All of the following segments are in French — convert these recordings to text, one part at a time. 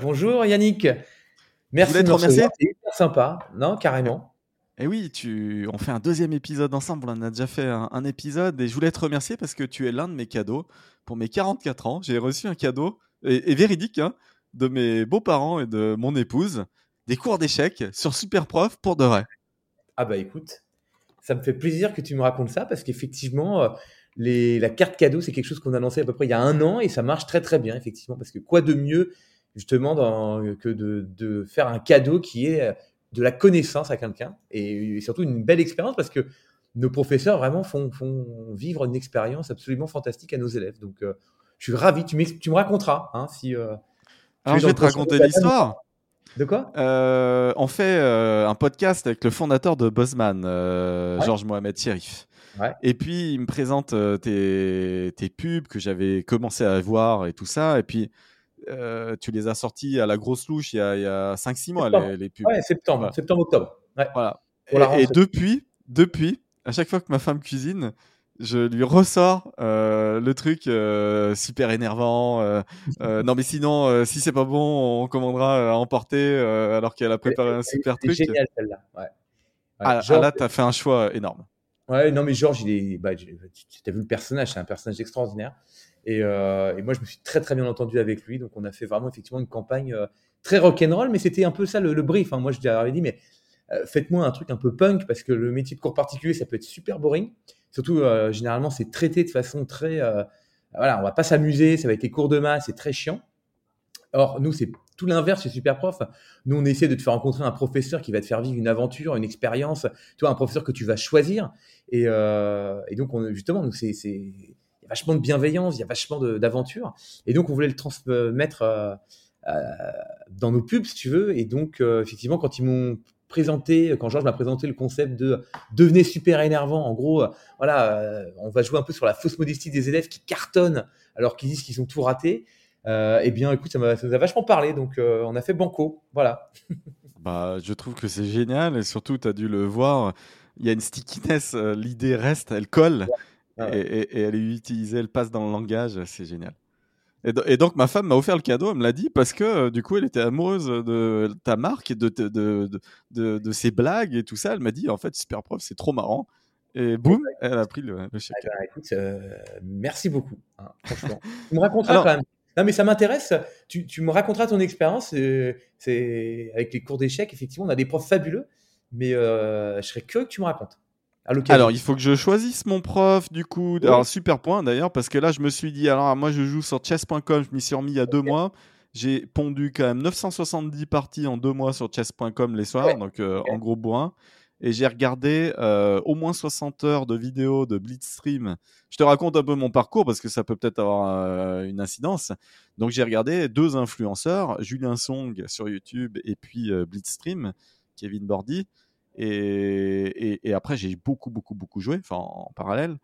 Bonjour Yannick. Merci de me remercier. C'est sympa, non Carrément. Et eh oui, tu... on fait un deuxième épisode ensemble. On a déjà fait un, épisode et je voulais te remercier parce que tu es l'un de mes cadeaux. Pour mes 44 ans, j'ai reçu un cadeau, et, véridique, hein, de mes beaux-parents et de mon épouse, des cours d'échecs sur Superprof pour de vrai. Ah bah écoute, ça me fait plaisir que tu me racontes ça parce qu'effectivement, euh, les, la carte cadeau, c'est quelque chose qu'on a lancé à peu près il y a un an et ça marche très très bien, effectivement, parce que quoi de mieux justement que de, de, faire un cadeau qui est de la connaissance à quelqu'un et surtout une belle expérience parce que nos professeurs vraiment font, font vivre une expérience absolument fantastique à nos élèves. Donc, euh, je suis ravi. Tu, tu me raconteras hein, si. Euh, Alors, je vais te raconter l'histoire. De quoi? Euh, On fait un podcast avec le fondateur de Buzzman, Georges Mohamed Sherif. Et puis, il me présente tes, tes, pubs que j'avais commencé à voir et tout ça. Et puis, euh, tu les as sortis à la grosse louche il y a, 5-6 mois, les, pubs. Ouais, septembre, septembre, octobre. Voilà. Et, depuis, depuis, à chaque fois que ma femme cuisine, je lui ressors euh, le truc euh, super énervant. non, mais sinon, si c'est pas bon, on commandera à emporter alors qu'elle a préparé un super truc. C'est génial celle-là. Ouais. Ah, ah, là, tu as fait un choix énorme. Ouais, non, mais Georges, il est. Bah, tu as vu le personnage, c'est un personnage extraordinaire. Euh, et, moi, je me suis très très bien entendu avec lui. Donc, on a fait vraiment effectivement une campagne euh, très rock'n'roll, mais c'était un peu ça le, brief. Hein. Moi, je lui avais dit, mais euh, faites-moi un truc un peu punk parce que le métier de cours particulier, ça peut être super boring. Surtout, généralement, c'est traité de façon très. voilà, on va pas s'amuser, ça va être les cours de maths, c'est très chiant. Or, nous, c'est tout l'inverse chez Superprof. Nous, on essaie de te faire rencontrer un professeur qui va te faire vivre une aventure, une expérience, tu vois, un professeur que tu vas choisir. Et, donc, on, justement, nous, c'est y a vachement de bienveillance, il y a vachement d'aventure. Et donc, on voulait le transmettre euh, euh, dans nos pubs, si tu veux. Et donc, euh, effectivement, quand ils m'ont présenté, quand Georges m'a présenté le concept de devenez super énervant, en gros, voilà, on va jouer un peu sur la fausse modestie des élèves qui cartonnent alors qu'ils disent qu'ils ont tout raté. eh bien, écoute, ça, ça nous a vachement parlé, donc on a fait banco, voilà. bah, je trouve que c'est génial et surtout, tu as dû le voir, il y a une stickiness, l'idée reste, elle colle. Ah et, elle est utilisée, elle passe dans le langage, c'est génial. Et, donc ma femme m'a offert le cadeau, elle me l'a dit, parce que euh, du coup elle était amoureuse de ta marque et de, de, de, de, ses blagues et tout ça. Elle m'a dit en fait super prof, c'est trop marrant. Et boum, elle a pris le, chèque. Ah bah, écoute, euh, merci beaucoup, hein, franchement. tu me raconteras quand même. Non mais ça m'intéresse, tu, tu, me raconteras ton expérience. Euh, c'est avec les cours d'échecs, effectivement, on a des profs fabuleux, mais je serais curieux que tu me racontes. Alors, il faut que je choisisse mon prof, du coup. Alors, super point d'ailleurs, parce que là, je me suis dit, alors, moi, je joue sur chess.com, je m'y suis remis il y a deux mois. J'ai pondu quand même 970 parties en deux mois sur chess.com les soirs, donc euh, en gros bourrin. Et j'ai regardé euh, au moins 60 heures de vidéos de Blitzstream. Je te raconte un peu mon parcours parce que ça peut peut-être avoir euh, une incidence. Donc j'ai regardé deux influenceurs, Julien Song sur YouTube et puis Blitzstream, Kevin Bordy. Et, après, j'ai beaucoup, beaucoup, beaucoup joué, en parallèle.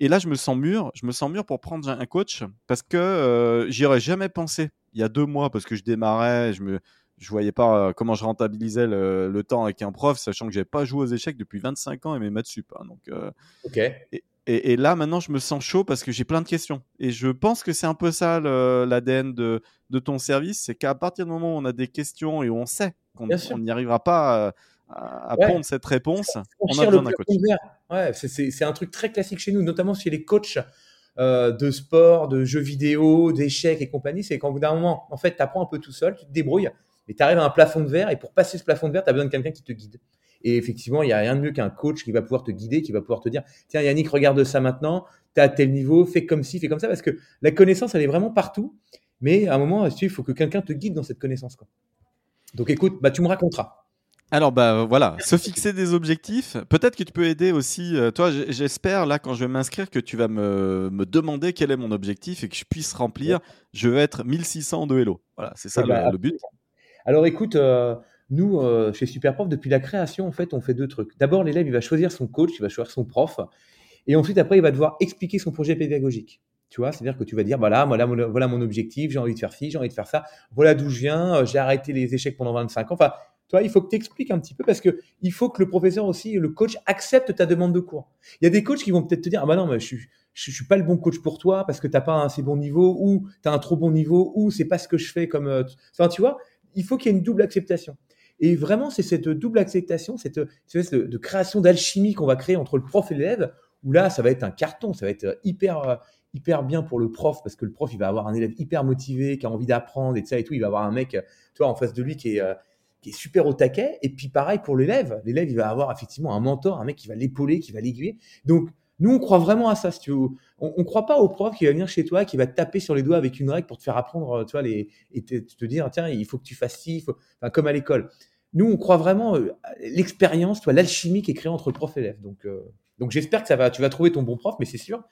Et là, je me sens mûr. Je me sens mûr pour prendre un coach parce que euh, j'y aurais jamais pensé il y a deux mois parce que je démarrais, je me, je voyais pas euh, comment je rentabilisais le, temps avec un prof, sachant que j'avais pas joué aux échecs depuis 25 ans et mes maths sup. Hein, donc, euh, ok. Et, là, maintenant, je me sens chaud parce que j'ai plein de questions. Et je pense que c'est un peu ça l'ADN de, de, ton service, c'est qu'à partir du moment où on a des questions et où on sait qu'on n'y arrivera pas à, cette réponse, on a besoin d'un coach. Ouais, c'est un truc très classique chez nous, notamment chez les coachs euh, de sport, de jeux vidéo, d'échecs et compagnie. C'est qu'en bout d'un moment, en fait, tu apprends un peu tout seul, tu te débrouilles, mais tu arrives à un plafond de verre et pour passer ce plafond de verre, tu as besoin de quelqu'un qui te guide. Et effectivement, il n'y a rien de mieux qu'un coach qui va pouvoir te guider, qui va pouvoir te dire Tiens, Yannick, regarde ça maintenant, tu as tel niveau, fais comme ci, fais comme ça, parce que la connaissance, elle est vraiment partout. Mais à un moment, il faut que quelqu'un te guide dans cette connaissance. Quoi. Donc écoute, bah, tu me raconteras. Alors bah voilà, se fixer des objectifs. Peut-être que tu peux aider aussi. Euh, toi, j'espère là quand je vais m'inscrire que tu vas me, me, demander quel est mon objectif et que je puisse remplir. Je veux être 1600 de Hello. Voilà, c'est ça eh le, bah, but. Alors écoute, euh, nous, euh, chez Superprof, depuis la création, en fait, on fait deux trucs. D'abord, l'élève, il va choisir son coach, il va choisir son prof. Et ensuite, après, il va devoir expliquer son projet pédagogique. Tu vois, c'est-à-dire que tu vas dire, voilà, voilà, voilà mon objectif, j'ai envie de faire ci, j'ai envie de faire ça, voilà d'où je viens, euh, j'ai arrêté les échecs pendant 25 ans. Enfin, toi, il faut que tu expliques un petit peu parce que il faut que le professeur aussi, le coach, accepte ta demande de cours. Il y a des coachs qui vont peut-être te dire, ah bah non, mais je suis, suis pas le bon coach pour toi parce que t'as pas un assez bon niveau ou tu as un trop bon niveau ou c'est pas ce que je fais comme. Euh, enfin, tu vois, il faut qu'il y ait une double acceptation. Et vraiment, c'est cette double acceptation, cette espèce de, création d'alchimie qu'on va créer entre le prof et l'élève, où là, ça va être un carton, ça va être hyper, hyper bien pour le prof, parce que le prof, il va avoir un élève hyper motivé, qui a envie d'apprendre, et ça et tout. Il va avoir un mec, tu vois, en face de lui qui est, euh, qui est super au taquet. Et puis, pareil pour l'élève. L'élève, il va avoir effectivement un mentor, un mec qui va l'épauler, qui va l'aiguiller. Donc, nous, on croit vraiment à ça, si tu veux. On ne croit pas au prof qui va venir chez toi, qui va te taper sur les doigts avec une règle pour te faire apprendre, tu vois, les, et te, dire, tiens, il faut que tu fasses ci, comme à l'école. Nous, on croit vraiment euh, l'expérience, toi, l'alchimie qui est créée entre prof et l'élève. Donc, euh, donc j'espère que ça va, tu vas trouver ton bon prof, mais c'est sûr.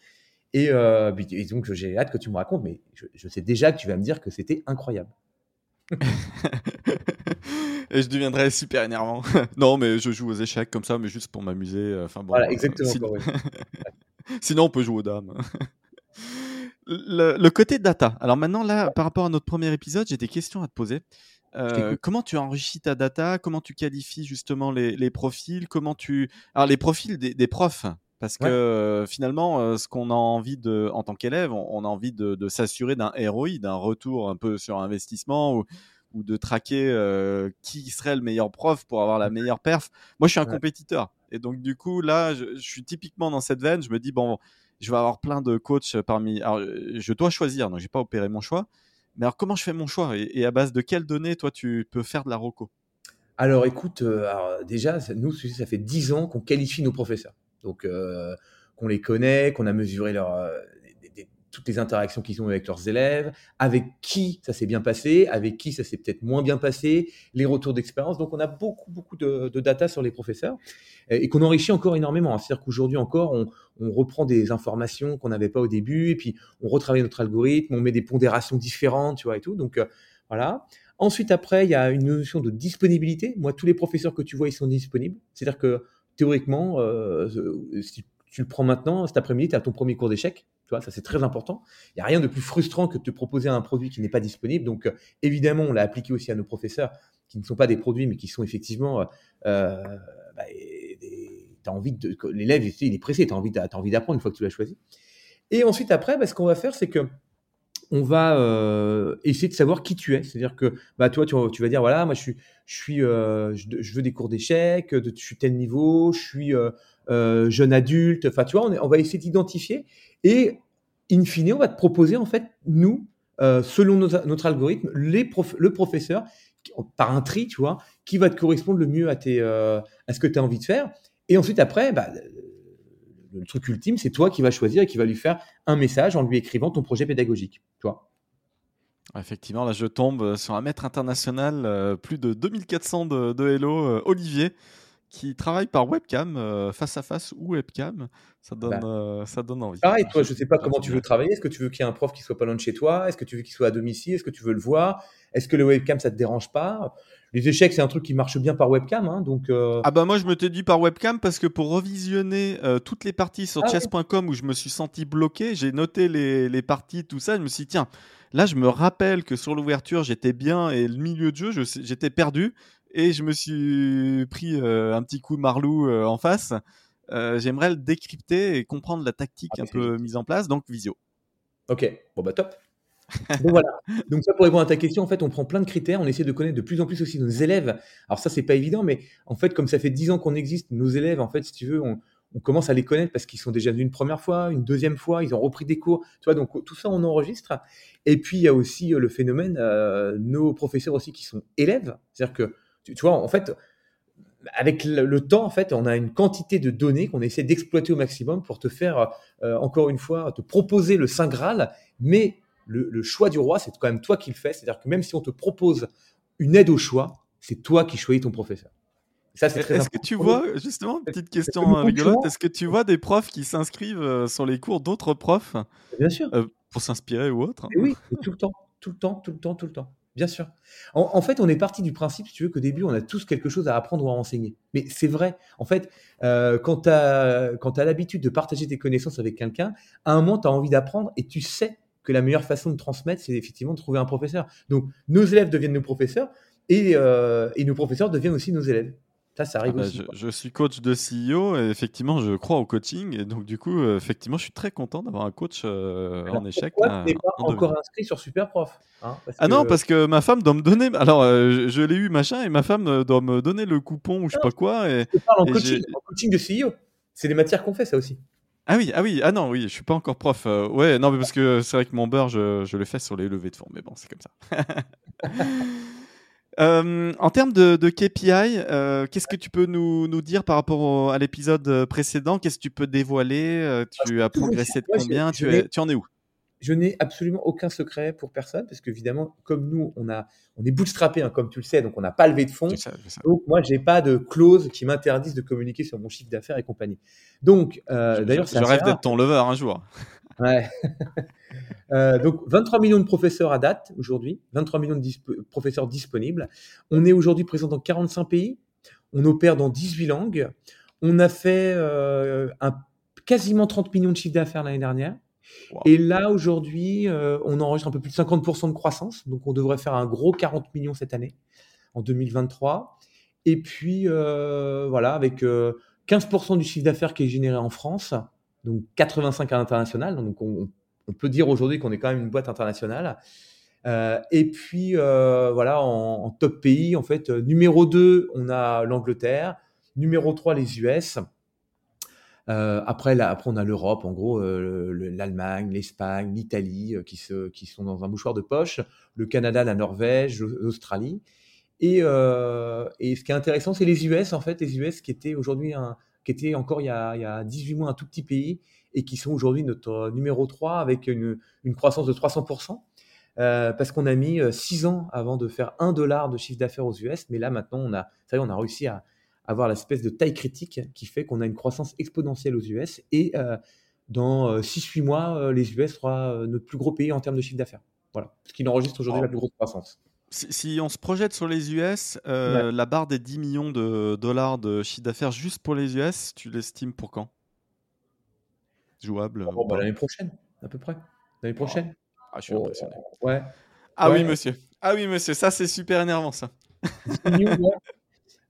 Et, euh, donc, j'ai hâte que tu me racontes, mais je, sais déjà que tu vas me dire que c'était incroyable. et je deviendrai super énervant. non, mais je joue aux échecs comme ça, mais juste pour m'amuser. Enfin, bon, voilà, exactement. sinon... sinon, on peut jouer aux dames. Le, le, côté data. Alors maintenant, là, par rapport à notre premier épisode, j'ai des questions à te poser. Euh, comment tu enrichis ta data? Comment tu qualifies justement les, les profils? Comment tu alors les profils des, des profs? Parce que euh, finalement, euh, ce qu'on a envie de, en tant qu'élève, on, on, a envie de, de s'assurer d'un ROI, d'un retour un peu sur investissement ou, ou de traquer euh, qui serait le meilleur prof pour avoir la meilleure perf. Moi, je suis un ouais. compétiteur. Et donc, du coup, là, je, je, suis typiquement dans cette veine. Je me dis, bon, je vais avoir plein de coachs parmi. Alors, je dois choisir, donc j'ai pas opéré mon choix. Mais alors, comment je fais mon choix? Et, et, à base de quelles données, toi, tu peux faire de la roco Alors, écoute, euh, alors, déjà, nous, ça fait 10 ans qu'on qualifie nos professeurs. Donc, euh, qu'on les connaît, qu'on a mesuré leur, toutes les interactions qu'ils ont avec leurs élèves, avec qui ça s'est bien passé, avec qui ça s'est peut-être moins bien passé, les retours d'expérience. Donc, on a beaucoup, beaucoup de, data sur les professeurs et qu'on enrichit encore énormément. C'est-à-dire qu'aujourd'hui encore, on, on, reprend des informations qu'on n'avait pas au début et puis on retravaille notre algorithme, on met des pondérations différentes, tu vois, et tout. Donc, euh, voilà. Ensuite, après, il y a une notion de disponibilité. Moi, tous les professeurs que tu vois, ils sont disponibles. C'est-à-dire que théoriquement, euh, si tu le prends maintenant, cet après-midi, tu as ton premier cours d'échec. Ça c'est très important. Il n'y a rien de plus frustrant que de te proposer un produit qui n'est pas disponible. Donc, euh, évidemment, on l'a appliqué aussi à nos professeurs qui ne sont pas des produits, mais qui sont effectivement. Euh, bah, tu as envie de. L'élève, il est pressé, tu as envie d'apprendre une fois que tu l'as choisi. Et ensuite, après, bah, ce qu'on va faire, c'est que on va euh, essayer de savoir qui tu es. C'est-à-dire que bah, toi, tu, vas dire voilà, moi, je suis, je, euh, veux des cours d'échecs, je suis tel niveau, je suis euh, euh, jeune adulte. Enfin, tu vois, on va essayer d'identifier et in fine, on va te proposer en fait nous, euh, selon notre algorithme, le professeur par un tri, tu vois, qui va te correspondre le mieux à, tes, euh, à ce que tu as envie de faire. Et ensuite, après, bah, le truc ultime, c'est toi qui vas choisir et qui va lui faire un message en lui écrivant ton projet pédagogique. Toi. Effectivement, là, je tombe sur un maître international, euh, plus de 2400 de, de Hello, Olivier, qui travaille par webcam, euh, face à face ou webcam. Ça donne, bah, ça donne envie. Pareil, toi, je ne sais pas comment tu veux travailler. Est-ce que tu veux qu'il y ait un prof qui soit pas loin de chez toi? Est-ce que tu veux qu'il soit à domicile? Est-ce que tu veux le voir? Est-ce que le webcam, ça te dérange pas? Les échecs, c'est un truc qui marche bien par webcam, hein, donc. Euh... Ah bah moi je me t'ai dit par webcam parce que pour revisionner euh, toutes les parties sur ah chess.com où je me suis senti bloqué, j'ai noté les, les, parties, tout ça, je me suis dit tiens, là je me rappelle que sur l'ouverture j'étais bien et le milieu de jeu j'étais perdu et je me suis pris euh, un petit coup de marlou euh, en face. J'aimerais le décrypter et comprendre la tactique ah, un peu mise en place, donc visio. Ok, bon bah top. Donc voilà. Donc ça pour répondre à ta question, en fait, on prend plein de critères, on essaie de connaître de plus en plus aussi nos élèves. Alors ça c'est pas évident, mais en fait comme ça fait dix ans qu'on existe, nos élèves, en fait, si tu veux, on, on commence à les connaître parce qu'ils sont déjà venus une première fois, une deuxième fois, ils ont repris des cours, tu vois. Donc tout ça on enregistre. Et puis il y a aussi le phénomène, euh, nos professeurs aussi qui sont élèves, c'est-à-dire que tu, tu, vois, en fait. Avec le, le, temps, en fait, on a une quantité de données qu'on essaie d'exploiter au maximum pour te faire, euh, encore une fois, te proposer le Saint Graal, mais le, le, choix du roi, c'est quand même toi qui le fais. C'est-à-dire que même si on te propose une aide au choix, c'est toi qui choisis ton professeur. Ça, c'est très Est-ce que tu vois, justement, petite question rigolote, est-ce que tu vois des profs qui s'inscrivent euh, sur les cours d'autres profs Bien sûr. Euh, pour s'inspirer ou autre? Et Oui, tout le temps, tout le temps, tout le temps, tout le temps. Bien sûr. En, fait, on est parti du principe, si tu veux, qu'au début, on a tous quelque chose à apprendre ou à enseigner. Mais c'est vrai. En fait, euh, quand tu as, l'habitude de partager tes connaissances avec quelqu'un, à un moment, tu as envie d'apprendre et tu sais que la meilleure façon de transmettre, c'est effectivement de trouver un professeur. Donc, nos élèves deviennent nos professeurs et, euh, et nos professeurs deviennent aussi nos élèves. Ça, ça arrive ah bah, aussi. Je, suis coach de CEO et effectivement, je crois au coaching. Et donc, du coup, euh, effectivement, je suis très content d'avoir un coach euh, en échec. Pourquoi tu n'es pas encore inscrit sur Superprof hein Ah non, parce que ma femme doit me donner. Alors, euh, je, l'ai eu, machin, et ma femme doit me donner le coupon ou je sais pas quoi. Et, je parle en, coaching, en coaching de CEO. C'est des matières qu'on fait, ça aussi. Ah oui, ah oui, ah non, oui, je suis pas encore prof. ouais, non, mais parce que c'est vrai que mon beurre, je, je le fais sur les levées de fonds, mais bon, c'est comme ça. Euh, en termes de, KPI, euh, qu'est-ce que tu peux nous, dire par rapport à l'épisode euh, précédent? Qu'est-ce que tu peux dévoiler? Tu as progressé de combien? tu, en es où? je n'ai absolument aucun secret pour personne parce qu'évidemment, comme nous, on, a, on est bootstrappé, hein, comme tu le sais, donc on n'a pas levé de fonds. Donc moi, j'ai pas de clause qui m'interdise de communiquer sur mon chiffre d'affaires et compagnie. Donc, d'ailleurs, je, rêve d'être ton lever un jour. Ouais. Euh, donc 23 millions de professeurs à date aujourd'hui, 23 millions de professeurs disponibles. On est aujourd'hui présent dans 45 pays. On opère dans 18 langues. On a fait euh, un, quasiment 30 millions de chiffres d'affaires l'année dernière. Et là, aujourd'hui, euh, on enregistre un peu plus de 50% de croissance. Donc, on devrait faire un gros 40 millions cette année, en 2023. Et puis, voilà, avec 15% du chiffre d'affaires qui est généré en France, donc 85 à l'international. Donc, on, peut dire aujourd'hui qu'on est quand même une boîte internationale. Euh, et puis, euh, voilà, en, top pays, en fait, euh, numéro 2, on a l'Angleterre. Numéro 3, les US. après, après, on a l'Europe, en gros, l'Allemagne, l'Espagne, l'Italie, qui, qui sont dans un mouchoir de poche. Le Canada, la Norvège, l'Australie. Et, et, ce qui est intéressant, c'est les US, en fait, les US qui étaient aujourd'hui, qui étaient encore il y, a, il y a 18 mois un tout petit pays et qui sont aujourd'hui notre numéro 3 avec une, croissance de 300%. Euh, parce qu'on a mis 6 euh, ans avant de faire 1 dollar de chiffre d'affaires aux US, mais là maintenant on a, ça y est, on a réussi à avoir l'espèce de taille critique qui fait qu'on a une croissance exponentielle aux US et euh, dans 6-8 mois, les US sera notre plus gros pays en termes de chiffre d'affaires. Voilà, ce qui enregistre aujourd'hui la plus grosse croissance. Si, on se projette sur les US, la barre des 10 millions de dollars de chiffre d'affaires juste pour les US, tu l'estimes pour quand? Jouable bah, L'année prochaine, à peu près. L'année prochaine. Ah, je suis impressionné. Ouais. Ah oui, monsieur. Ah oui, monsieur. Ça, c'est super énervant, ça.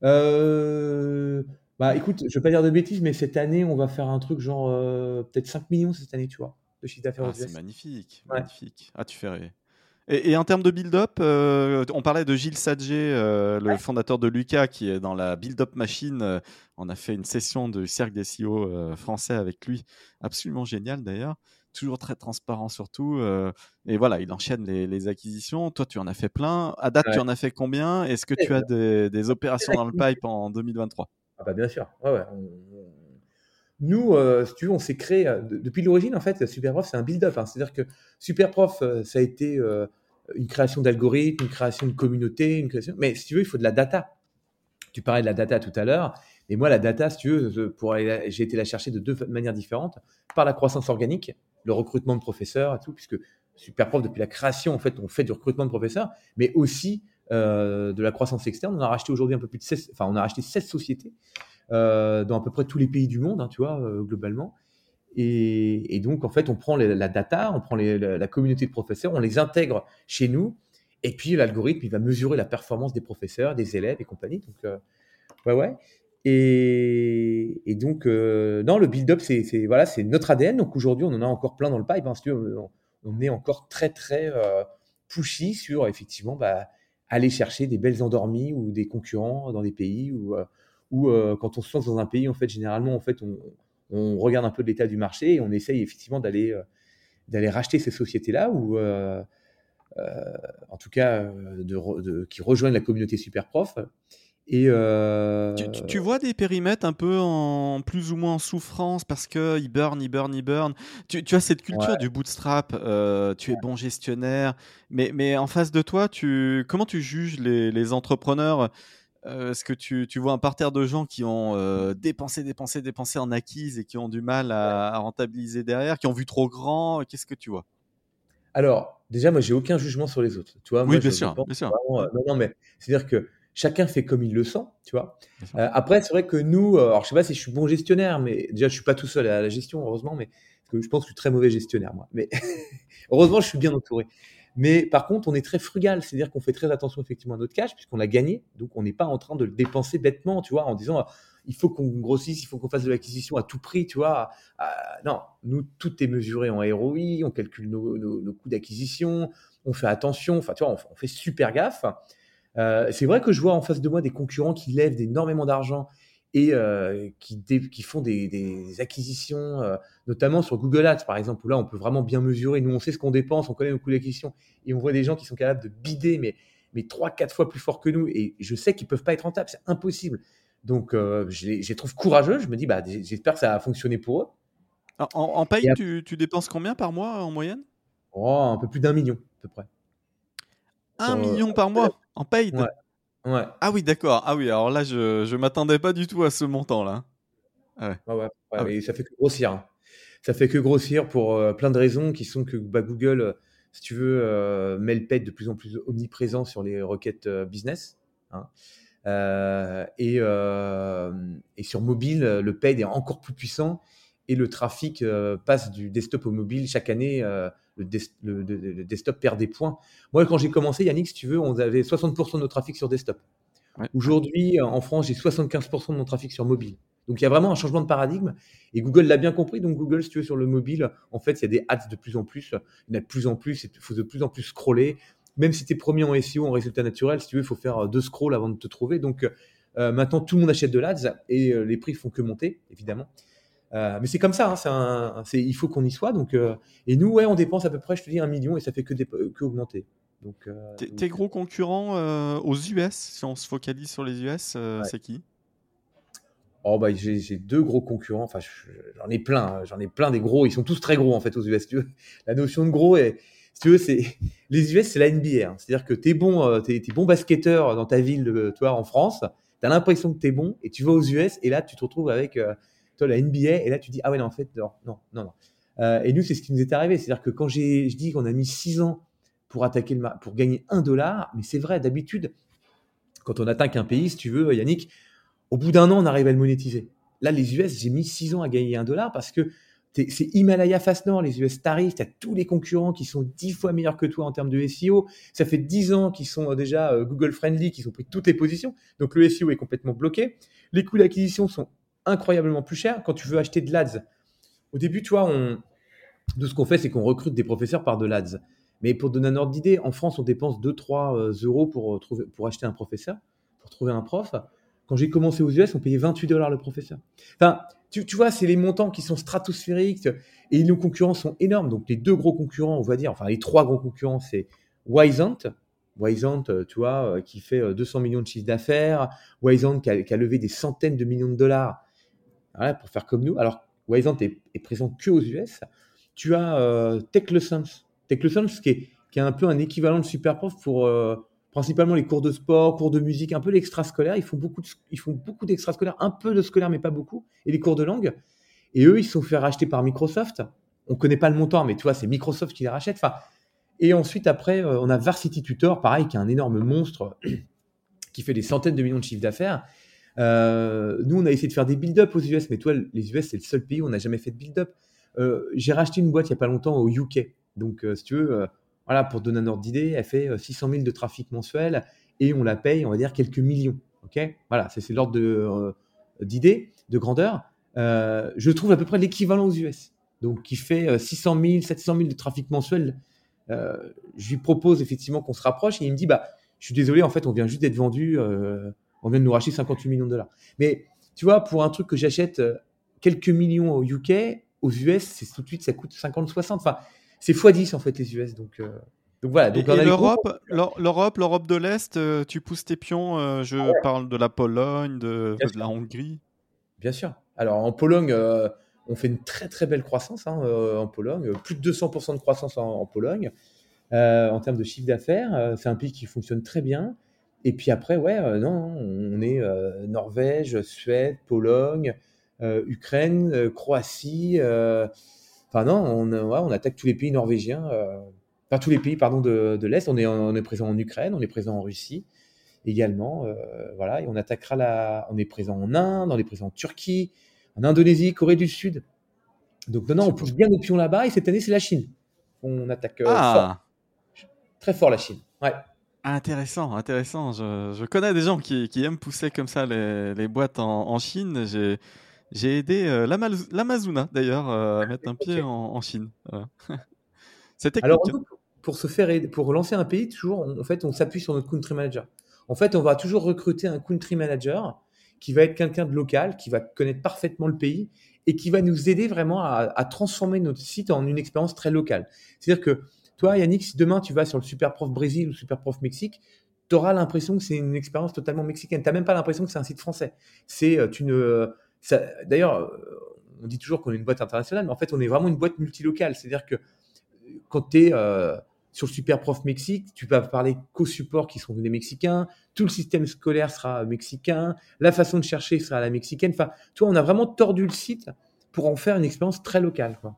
euh... Bah écoute, je vais pas dire de bêtises, mais cette année, on va faire un truc genre euh, peut-être 5 millions cette année, tu vois, de chiffre d'affaires ah, C'est magnifique, magnifique. Ah, tu fais rêver. Et, en termes de build-up, euh, on parlait de Gilles Sadger, euh, le fondateur de Lucas, qui est dans la build-up machine. Euh, on a fait une session de cercle des CEO français avec lui, absolument génial d'ailleurs. Toujours très transparent surtout. et voilà, il enchaîne les, acquisitions. Toi, tu en as fait plein. À date, tu en as fait combien? Est-ce que tu as des, opérations dans le pipe en 2023 ah bah Bien sûr. Nous, si tu veux, on s'est créé depuis l'origine. En fait, Superprof, c'est un build-up. Hein. C'est-à-dire que Superprof, ça a été une création d'algorithmes, une création de communauté, une création. Mais si tu veux, il faut de la data. Tu parlais de la data tout à l'heure. Et moi, la data, si tu veux, j'ai été la chercher de deux manières différentes. Par la croissance organique, le recrutement de professeurs et tout, puisque Superprof, depuis la création, en fait, on fait du recrutement de professeurs, mais aussi euh, de la croissance externe. On a racheté aujourd'hui un peu plus de 16, enfin, on a racheté 16 sociétés euh, dans à peu près tous les pays du monde, hein, tu vois, euh, globalement. Et, donc, en fait, on prend la data, on prend la, communauté de professeurs, on les intègre chez nous, et puis l'algorithme, il va mesurer la performance des professeurs, des élèves et compagnie. Donc, ouais, ouais. Et, donc, non, le build-up, c'est voilà, notre ADN. Donc aujourd'hui, on en a encore plein dans le pipe. Hein, on, est encore très, très pushy sur, effectivement, bah, aller chercher des belles endormies ou des concurrents dans des pays où, où quand on se lance dans un pays, en fait, généralement, en fait, on, on regarde un peu l'état du marché et on essaye effectivement d'aller euh, d'aller racheter ces sociétés-là ou euh, euh, en tout cas de, qui rejoignent la communauté Superprof. Et tu, vois des périmètres un peu en plus ou moins en souffrance parce que ils burn, ils burn, ils burn. Tu, as cette culture du bootstrap. tu es bon gestionnaire, mais, mais en face de toi, tu comment tu juges les, les entrepreneurs? Euh, est-ce que tu, vois un parterre de gens qui ont euh, dépensé, dépensé, dépensé en acquise et qui ont du mal à, rentabiliser derrière, qui ont vu trop grand? Qu'est-ce que tu vois? Alors, déjà, moi, j'ai aucun jugement sur les autres. Tu vois, Oui, moi, bien je, je sûr, pense bien sûr. vraiment, euh, non, non, mais c'est-à-dire que chacun fait comme il le sent, tu vois. Euh, après, c'est vrai que nous, euh, alors je sais pas si je suis bon gestionnaire, mais déjà, je suis pas tout seul à la gestion, heureusement, mais parce que je pense que je suis très mauvais gestionnaire, moi. Mais heureusement, je suis bien entouré. Mais par contre, on est très frugal, c'est-à-dire qu'on fait très attention effectivement à notre cash, puisqu'on l'a gagné, donc on n'est pas en train de le dépenser bêtement, tu vois, en disant ah, il faut qu'on grossisse, il faut qu'on fasse de l'acquisition à tout prix, tu vois. Non, nous, tout est mesuré en ROI, on calcule nos, nos- nos coûts d'acquisition, on fait attention, enfin, tu vois, on, on fait super gaffe. Euh, c'est vrai que je vois en face de moi des concurrents qui lèvent énormément d'argent et euh, qui, dé- qui font des, des acquisitions, euh, notamment sur Google Ads, par exemple, où là, on peut vraiment bien mesurer. Nous, on sait ce qu'on dépense, on connaît nos coûts d'acquisition, et on voit des gens qui sont capables de bider, mais, mais 3-4 fois plus fort que nous, et je sais qu'ils peuvent pas être rentables, c'est impossible. Donc, euh, je, les, je les trouve courageux, je me dis, bah, j'espère que ça va fonctionner pour eux. En, en paye, tu, tu dépenses combien par mois en moyenne? Oh, un peu plus d'un million, à peu près. Un million par mois? En paid? Ouais. Ouais, Ah oui, d'accord. Ah oui, alors là, je, je m'attendais pas du tout à ce montant-là. ouais, ouais, ouais, Ah mais ça fait que grossir. hein. Ça fait que grossir pour euh, plein de raisons qui sont que bah, Google, euh, si tu veux, euh, met le paid de plus en plus omniprésent sur les requêtes euh, business. hein. Euh, et, euh, et sur mobile, le paid est encore plus puissant et le trafic euh, passe du desktop au mobile chaque année. euh, le, des- le- le- le desktop perd des points. Moi, quand j'ai commencé, Yannick, si tu veux, on avait 60% de notre trafic sur desktop. Ouais. Aujourd'hui, en France, j'ai 75% de mon trafic sur mobile. Donc il y a vraiment un changement de paradigme et Google l'a bien compris. Donc Google, si tu veux, sur le mobile, en fait, il y a des ads de plus en plus. Il y en a de plus en plus. Il faut de plus en plus scroller. Même si tu es premier en SEO, en résultat naturel, si tu veux, il faut faire deux scrolls avant de te trouver. Donc euh, maintenant, tout le monde achète de l'ads et euh, les prix font que monter, évidemment. Euh, mais c'est comme ça, hein, c'est un- c'est- il faut qu'on y soit. Donc, euh, et nous, ouais, on dépense à peu près, je te dis, un million et ça fait que, augmenter. Donc, euh, Tes donc, tes gros concurrents aux US, si on se focalise sur les US, Ouais. c'est qui? Oh bah j'ai j'ai deux gros concurrents, enfin je- j'en ai plein, hein. j'en ai plein des gros, ils sont tous très gros en fait aux US. si tu veux. La notion de gros, est, si tu veux, c'est les US c'est la NBA, hein. c'est-à-dire que t'es bon, t'es t'es bon basketteur dans ta ville, toi en France, t'as l'impression que t'es bon et tu vas aux US et là tu te retrouves avec toi la NBA et là tu dis ah ouais non en fait non non non. Euh, et nous c'est ce qui nous est arrivé, c'est-à-dire que quand j'ai je dis qu'on a mis six ans pour attaquer le pour gagner un dollar, mais c'est vrai d'habitude quand on attaque un pays, si tu veux, Yannick, au bout d'un an, on arrive à le monétiser. Là, les US, j'ai mis 6 ans à gagner un dollar parce que c'est Himalaya face nord, les US t'arrivent, tu as tous les concurrents qui sont 10 fois meilleurs que toi en termes de SEO. Ça fait 10 ans qu'ils sont euh, déjà euh, Google friendly, qu'ils ont pris toutes les positions. Donc le SEO est complètement bloqué. Les coûts d'acquisition sont incroyablement plus chers. Quand tu veux acheter de l'ADS, au début, tu vois, on... de ce qu'on fait, c'est qu'on recrute des professeurs par de l'ADS. Mais pour donner un ordre d'idée, en France, on dépense 2-3 euh, euros pour, euh, trouver, pour acheter un professeur, pour trouver un prof. Quand j'ai commencé aux US, on payait 28 dollars le professeur. Enfin, tu, tu vois, c'est les montants qui sont stratosphériques et nos concurrents sont énormes. Donc, les deux gros concurrents, on va dire, enfin, les trois gros concurrents, c'est Wisant. Wisant, euh, tu vois, qui fait euh, 200 millions de chiffre d'affaires. Wisant qui qui a levé des centaines de millions de dollars voilà, pour faire comme nous. Alors, Wisant est, présent que aux US. Tu as euh, TechLessons. TechLessons qui est, qui est un peu un équivalent de Superprof pour euh, principalement les cours de sport, cours de musique, un peu l'extrascolaire. Ils font beaucoup, d'extrascolaire, un peu de scolaire, mais pas beaucoup, et les cours de langue. Et eux, ils se sont fait racheter par Microsoft. On connaît pas le montant, mais tu vois, c'est Microsoft qui les rachète. Et ensuite, après, euh, on a Varsity Tutor, pareil, qui est un énorme monstre qui fait des centaines de millions de chiffres d'affaires. Euh, nous, on a essayé de faire des build-up aux US, mais toi, les US, c'est le seul pays où on n'a jamais fait de build-up. Euh, J'ai racheté une boîte il n'y a pas longtemps au UK. Donc, euh, si tu veux, voilà, pour te donner un ordre d'idée, elle fait euh, 600 000 de trafic mensuel et on la paye, on va dire, quelques millions. Ok? Voilà, c'est c'est l'ordre de, d'idée, de grandeur. Je trouve à peu près l'équivalent aux US. Donc, qui fait euh, 600 000, 700 000 de trafic mensuel. Je lui propose effectivement qu'on se rapproche et il me dit, bah, je suis désolé, en fait, on vient juste d'être vendu, on vient de nous racheter 58 millions de dollars. Mais tu vois, pour un truc que j'achète euh, quelques millions au UK, aux US, c'est tout de suite, ça coûte 50-60. Enfin, c'est x10 en fait les US. Donc, euh, donc voilà. Donc, l'Europe, l'Eu- l'Europe, l'Europe de l'Est, euh, tu pousses tes pions. euh, je parle de la Pologne, de, la Hongrie. Bien sûr. Alors en Pologne, on fait une très très belle croissance hein, en Pologne, plus de 200% de croissance en, en Pologne en termes de chiffre d'affaires. C'est un pays qui fonctionne très bien. Et puis après, ouais, euh, non, on est euh, Norvège, Suède, Pologne, euh, Ukraine, Croatie. Enfin non, on, ouais, on attaque tous les pays norvégiens. enfin tous les pays pardon de, de l'est. On est on est présent en Ukraine, on est présent en Russie également. Voilà, et on attaquera la. On est présent en Inde, on est présent en Turquie, en Indonésie, Corée du Sud. Donc non, non, on pousse bien nos pions là-bas. Et cette année, c'est la Chine. On attaque Ah, fort. très fort la Chine. Ouais. Intéressant, intéressant. Je, je connais des gens qui, qui aiment pousser comme ça les, les boîtes en, en Chine. J'ai j'ai aidé euh, l'Amaz- l'Amazona d'ailleurs euh, à mettre un pied en, en Chine. Voilà. Technique. Alors nous, pour se faire aider- pour lancer un pays, toujours, on- en fait, on s'appuie sur notre country manager. En fait, on va toujours recruter un country manager qui va être quelqu'un de local, qui va connaître parfaitement le pays et qui va nous aider vraiment à, à transformer notre site en une expérience très locale. C'est-à-dire que toi, Yannick, si demain tu vas sur le Super Prof Brésil ou Super Prof Mexique, tu auras l'impression que c'est une expérience totalement mexicaine. Tu n'as même pas l'impression que c'est un site français. C'est euh, une. euh, ça- D'ailleurs, euh, on dit toujours qu'on est une boîte internationale, mais en fait, on est vraiment une boîte multilocale. C'est-à-dire que quand tu es sur le Super Prof Mexique, tu vas parler qu'aux supports qui sont des Mexicains, tout le système scolaire sera mexicain, la façon de chercher sera la mexicaine. Enfin, tu vois, on a vraiment tordu le site pour en faire une expérience très locale. Quoi.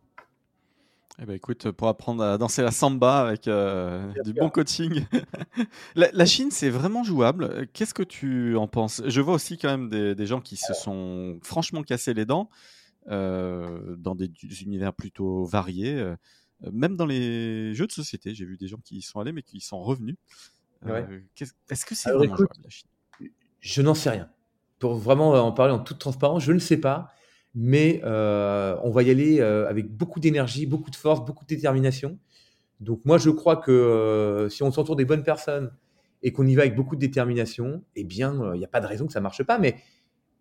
Eh ben, écoute, pour apprendre à danser la samba avec euh, du bon coaching. la, la Chine, c'est vraiment jouable. Qu'est-ce que tu en penses? Je vois aussi quand même des, des gens qui se sont franchement cassés les dents euh, dans des univers plutôt variés. euh, même dans les jeux de société, j'ai vu des gens qui y sont allés mais qui y sont revenus. Euh, Ouais. Est-ce que c'est vraiment écoute, jouable la Chine? Je n'en sais rien. Pour vraiment en parler en toute transparence, je ne sais pas. Mais euh, on va y aller euh, avec beaucoup d'énergie, beaucoup de force, beaucoup de détermination. Donc moi, je crois que euh, si on s'entoure des bonnes personnes et qu'on y va avec beaucoup de détermination, eh bien, il n'y a pas de raison que ça marche pas. Mais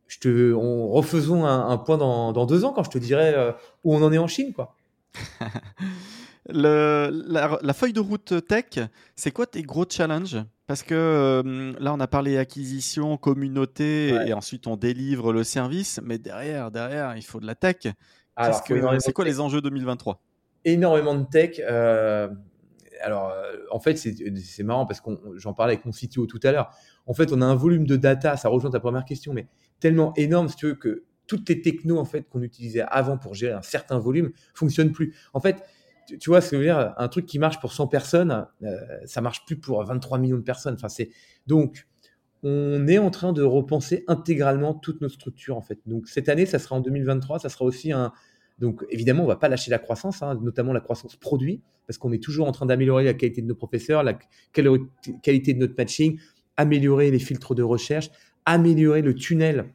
je te, on, refaisons un, un point dans, dans deux ans quand je te dirai où on en est en Chine, quoi. Le- la, la feuille de route tech, c'est quoi tes gros challenges? Parce que euh, là, on a parlé acquisition, communauté, Ouais. et ensuite on délivre le service, mais derrière, derrière, il faut de la tech. Alors, Qu'est-ce faut que- énormément C'est quoi les enjeux 2023 énormément de tech. euh, alors, euh, en fait, c'est c'est marrant parce que j'en parlais avec mon CTO tout à l'heure. En fait, on a un volume de data, ça rejoint ta première question, mais tellement énorme, si tu veux, que toutes les technos en fait qu'on utilisait avant pour gérer un certain volume fonctionnent plus. En fait, tu, vois ce que je veux dire? Un truc qui marche pour 100 personnes, euh, ça marche plus pour 23 millions de personnes. Enfin, c'est donc on est en train de repenser intégralement toute notre structure en fait. Donc cette année, ça sera en 2023, ça sera aussi un donc évidemment, on va pas lâcher la croissance, hein, notamment la croissance produit, parce qu'on est toujours en train d'améliorer la qualité de nos professeurs, la quali- qualité de notre matching, améliorer les filtres de recherche, améliorer le tunnel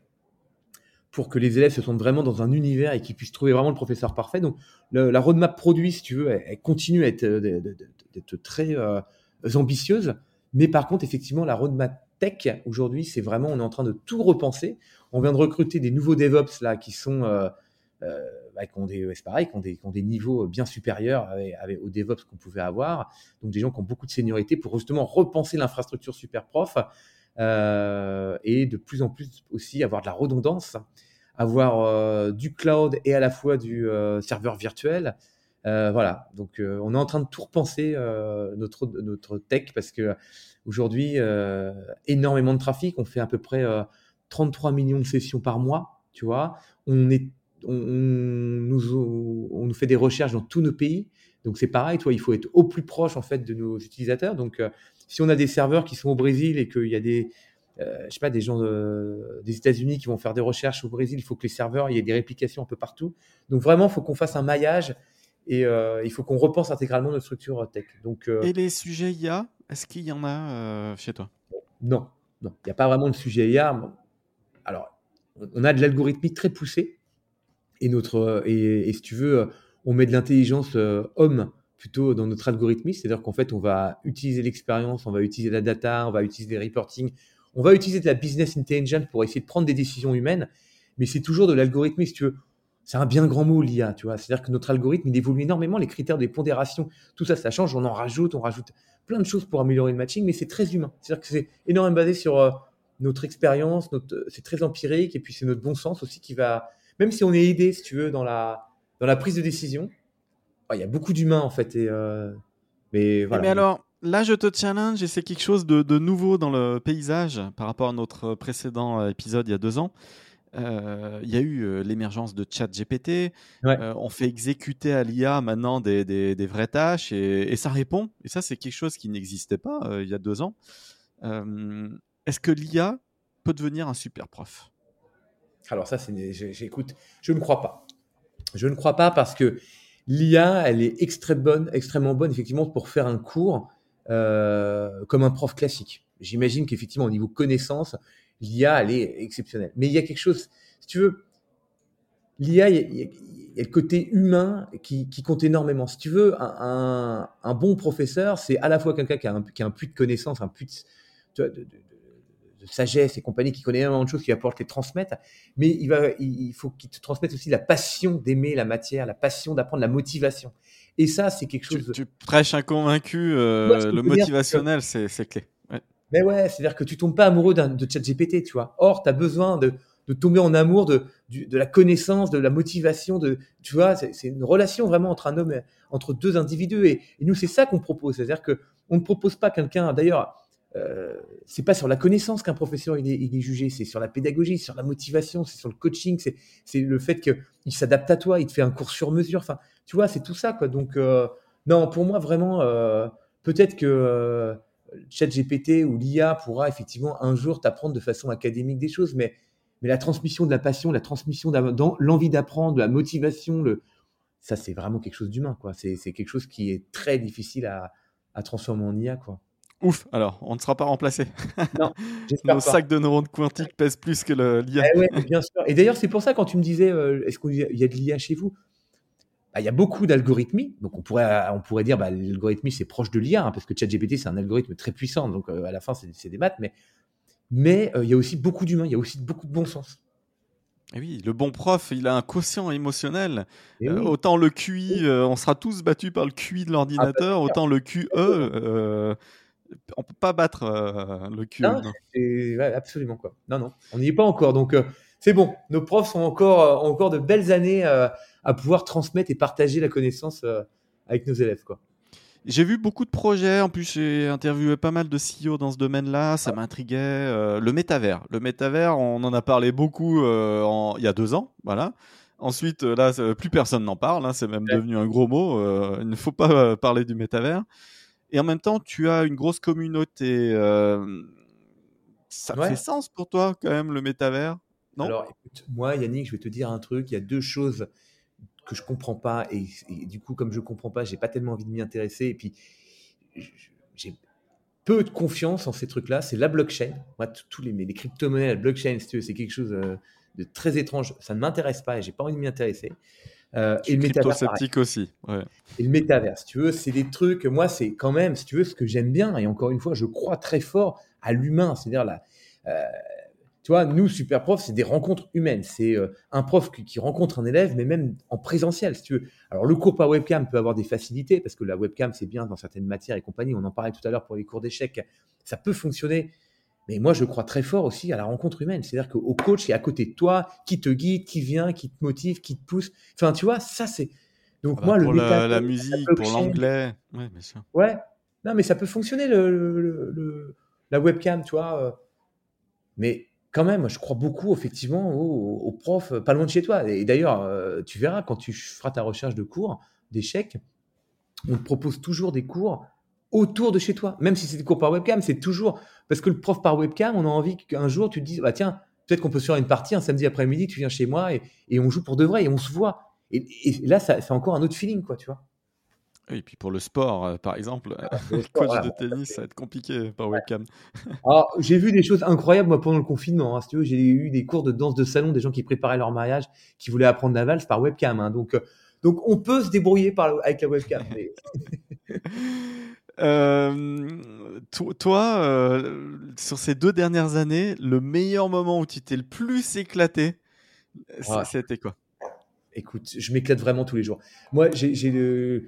pour que les élèves se sentent vraiment dans un univers et qu'ils puissent trouver vraiment le professeur parfait. Donc la roadmap produit, si tu veux, elle, continue à être, euh, d'être très euh, ambitieuse, mais par contre, effectivement, la roadmap tech aujourd'hui, c'est vraiment, on est en train de tout repenser. On vient de recruter des nouveaux DevOps là qui sont euh, euh, bah, qui ont des, ouais, pareil, qui ont des, qui ont des niveaux bien supérieurs aux DevOps qu'on pouvait avoir. Donc des gens qui ont beaucoup de seniorité pour justement repenser l'infrastructure super prof et de plus en plus aussi avoir de la redondance, avoir euh, du cloud et à la fois du euh, serveur virtuel. Euh, voilà, donc euh, on est en train de tout repenser euh, notre, notre tech parce que aujourd'hui, euh, énormément de trafic, on fait à peu près euh, 33 millions de sessions par mois, tu vois. On est on, nous, on nous fait des recherches dans tous nos pays. Donc c'est pareil, toi, il faut être au plus proche en fait de nos utilisateurs. Donc euh, si on a des serveurs qui sont au Brésil et qu'il y a des, euh, je sais pas, des gens de- des États-Unis qui vont faire des recherches au Brésil, il faut que les serveurs, il y ait des réplications un peu partout. Donc vraiment, il faut qu'on fasse un maillage et euh, il faut qu'on repense intégralement notre structure tech. Donc euh, Et les sujets IA, est-ce qu'il y en a euh, chez toi? Non, non, il n'y a pas vraiment de sujet IA. Alors, on- a de l'algorithmique très poussée et notre et, et si tu veux, on met de l'intelligence euh, homme plutôt dans notre algorithme, c'est-à-dire qu'en fait, on va utiliser l'expérience, on va utiliser la data, on va utiliser des reporting, on va utiliser de la business intelligence pour essayer de prendre des décisions humaines, mais c'est toujours de l'algorithme, si tu veux. C'est un bien grand mot, l'IA, tu vois. C'est-à-dire que notre algorithme, il évolue énormément, les critères des pondérations, tout ça, ça change, on en rajoute, on rajoute plein de choses pour améliorer le matching, mais c'est très humain. C'est-à-dire que c'est énormément basé sur euh, notre expérience, notre, c'est très empirique, et puis c'est notre bon sens aussi qui va, même si on est aidé, si tu veux, dans la, dans la prise de décision, ouais, il y a beaucoup d'humains en fait. Et, euh, mais Eh, voilà. Mais alors, là, je te challenge et c'est quelque chose de, de nouveau dans le paysage par rapport à notre précédent euh, épisode il y a deux ans. Euh, il y a eu euh, l'émergence de ChatGPT. Ouais. Euh, on fait exécuter à l'IA maintenant des, des- des vraies tâches et, et ça répond. Et ça, c'est quelque chose qui n'existait pas il y a deux ans. Est-ce que l'IA peut devenir un super prof? Alors ça, j'écoute, je ne crois pas. Je ne crois pas parce que l'IA, elle est extrêmement bonne, extrêmement bonne effectivement pour faire un cours euh, comme un prof classique. J'imagine qu'effectivement au niveau connaissance, l'IA, elle est exceptionnelle. Mais il y a quelque chose, si tu veux, l'IA, il y a, le côté humain qui, compte énormément. Si tu veux, un, bon professeur, c'est à la fois quelqu'un qui a un, puits de connaissances, un puits de- de- sagesse et compagnie, qui connaît énormément de choses, qui va pouvoir te les transmettre mais il, va, il faut qu'il te transmette aussi la passion d'aimer la matière, la passion d'apprendre, la motivation. Et ça, c'est quelque tu, chose. tu prêches un convaincu, euh, le motivationnel, c'est c'est clé. Ouais. Mais ouais, c'est-à-dire que tu tombes pas amoureux d'un- de ChatGPT, tu vois. Or, tu as besoin de, de tomber en amour de, de la connaissance, de la motivation, de, tu vois, c'est une relation vraiment entre un homme, entre deux individus. Et, et nous, c'est ça qu'on propose. C'est-à-dire que on ne propose pas quelqu'un. D'ailleurs, euh, c'est pas sur la connaissance qu'un professeur il est, jugé, c'est sur la pédagogie, sur la motivation, c'est sur le coaching, c'est le fait qu'il s'adapte à toi, il te fait un cours sur mesure. Enfin, tu vois, c'est tout ça, quoi. Donc, euh, non, pour moi, vraiment, euh, peut-être que ChatGPT ou l'IA pourra effectivement un jour t'apprendre de façon académique des choses, mais, la transmission de la passion, la transmission de l'envie d'apprendre, la motivation, ça, c'est vraiment quelque chose d'humain, c'est quelque chose qui est très difficile à, à transformer en IA, quoi. Ouf, alors, on ne sera pas remplacé. Non, Nos pas. sacs de neurones quantiques pèsent plus que l'IA. Eh ouais, bien sûr. Et d'ailleurs, c'est pour ça quand tu me disais, euh, est-ce qu'il y a- de l'IA chez vous? Bah, Il y a beaucoup d'algorithmies. Donc on pourrait, on pourrait dire, bah, l'algorithmie c'est proche de l'IA, hein, parce que ChatGPT c'est un algorithme très puissant. Donc euh, à la fin c'est des maths, mais mais euh, il y a aussi beaucoup d'humains, il y a aussi beaucoup de bon sens. Et oui, le bon prof, il a un quotient émotionnel. Euh, oui. autant le QI, euh, on sera tous battus par le QI de l'ordinateur, autant le QE, euh, on peut pas battre euh, le QE. Non, non. Ouais, absolument quoi. Non, non, on n'y est pas encore. Donc euh, c'est bon. Nos profs sont encore, euh, ont encore de belles années euh, à pouvoir transmettre et partager la connaissance euh, avec nos élèves quoi. J'ai vu beaucoup de projets, en plus j'ai interviewé pas mal de CEO dans ce domaine-là, ça m'intriguait. euh, le métavers, le métavers, on en a parlé beaucoup euh, en- il y a deux ans, voilà. Ensuite, là, plus personne n'en parle, hein, c'est même Ouais. devenu un gros mot. euh, il ne faut pas parler du métavers. Et en même temps, tu as une grosse communauté. euh, ça Ouais. fait sens pour toi quand même le métavers Non? Alors, écoute, moi, Yannick, je vais te dire un truc. Il y a deux choses que je comprends pas. Et, et du coup, comme je comprends pas, j'ai pas tellement envie de m'y intéresser. Et puis, j'ai peu de confiance en ces trucs-là. C'est la blockchain. Moi, tous les, les crypto-monnaies, la blockchain, si c'est quelque chose euh, de très étrange. Ça ne m'intéresse pas et j'ai pas envie de m'y intéresser. Euh, et le métavers, pareil. crypto-sceptique aussi. ouais. Et le métavers, si tu veux, c'est des trucs, moi, c'est quand même, si tu veux, ce que j'aime bien. Et encore une fois, je crois très fort à l'humain. C'est-à-dire, la, euh, tu vois, nous, super profs, c'est des rencontres humaines. C'est euh, un prof qui, qui rencontre un élève, mais même en présentiel, si tu veux. Alors, le cours par webcam peut avoir des facilités, parce que la webcam, c'est bien dans certaines matières et compagnie. On en parlait tout à l'heure pour les cours d'échecs. Ça peut fonctionner. Mais moi, je crois très fort aussi à la rencontre humaine. C'est-à-dire qu'au coach qui est à côté de toi, qui te guide, qui vient, qui te motive, qui te pousse. Enfin, tu vois, ça, c'est. Donc, Ah bah, moi, le pour la, métavers, la musique, pour l'anglais. Ouais, bien sûr. Ouais. Non, mais ça peut fonctionner, le, le- le- la webcam, tu vois. euh. Mais quand même, je crois beaucoup, effectivement, aux, aux profs euh, pas loin de chez toi. Et d'ailleurs, euh, tu verras, quand tu feras ta recherche de cours, d'échecs, on te propose toujours des cours autour de chez toi. Même si c'est des cours par webcam, c'est toujours. Parce que le prof par webcam, on a envie qu'un jour, tu te dises, bah tiens, peut-être qu'on peut se faire une partie un samedi après-midi, tu viens chez moi et, et on joue pour de vrai et on se voit. Et, et là, ça fait encore un autre feeling, quoi, tu vois. Et puis pour le sport, euh, par exemple, le le coach voilà, de bon, ça, tennis, ça va être compliqué par webcam. Alors, j'ai vu des choses incroyables, moi, pendant le confinement. hein, si tu veux, j'ai eu des cours de danse de salon, des gens qui préparaient leur mariage, qui voulaient apprendre la valse par webcam. hein. donc, euh, donc, on peut se débrouiller par, avec la webcam. mais- Euh, to- toi, euh, sur ces deux dernières années, le meilleur moment où tu t'es le plus éclaté, c- Ah. c'était quoi? Écoute, je m'éclate vraiment tous les jours. Moi, j'ai j'ai le-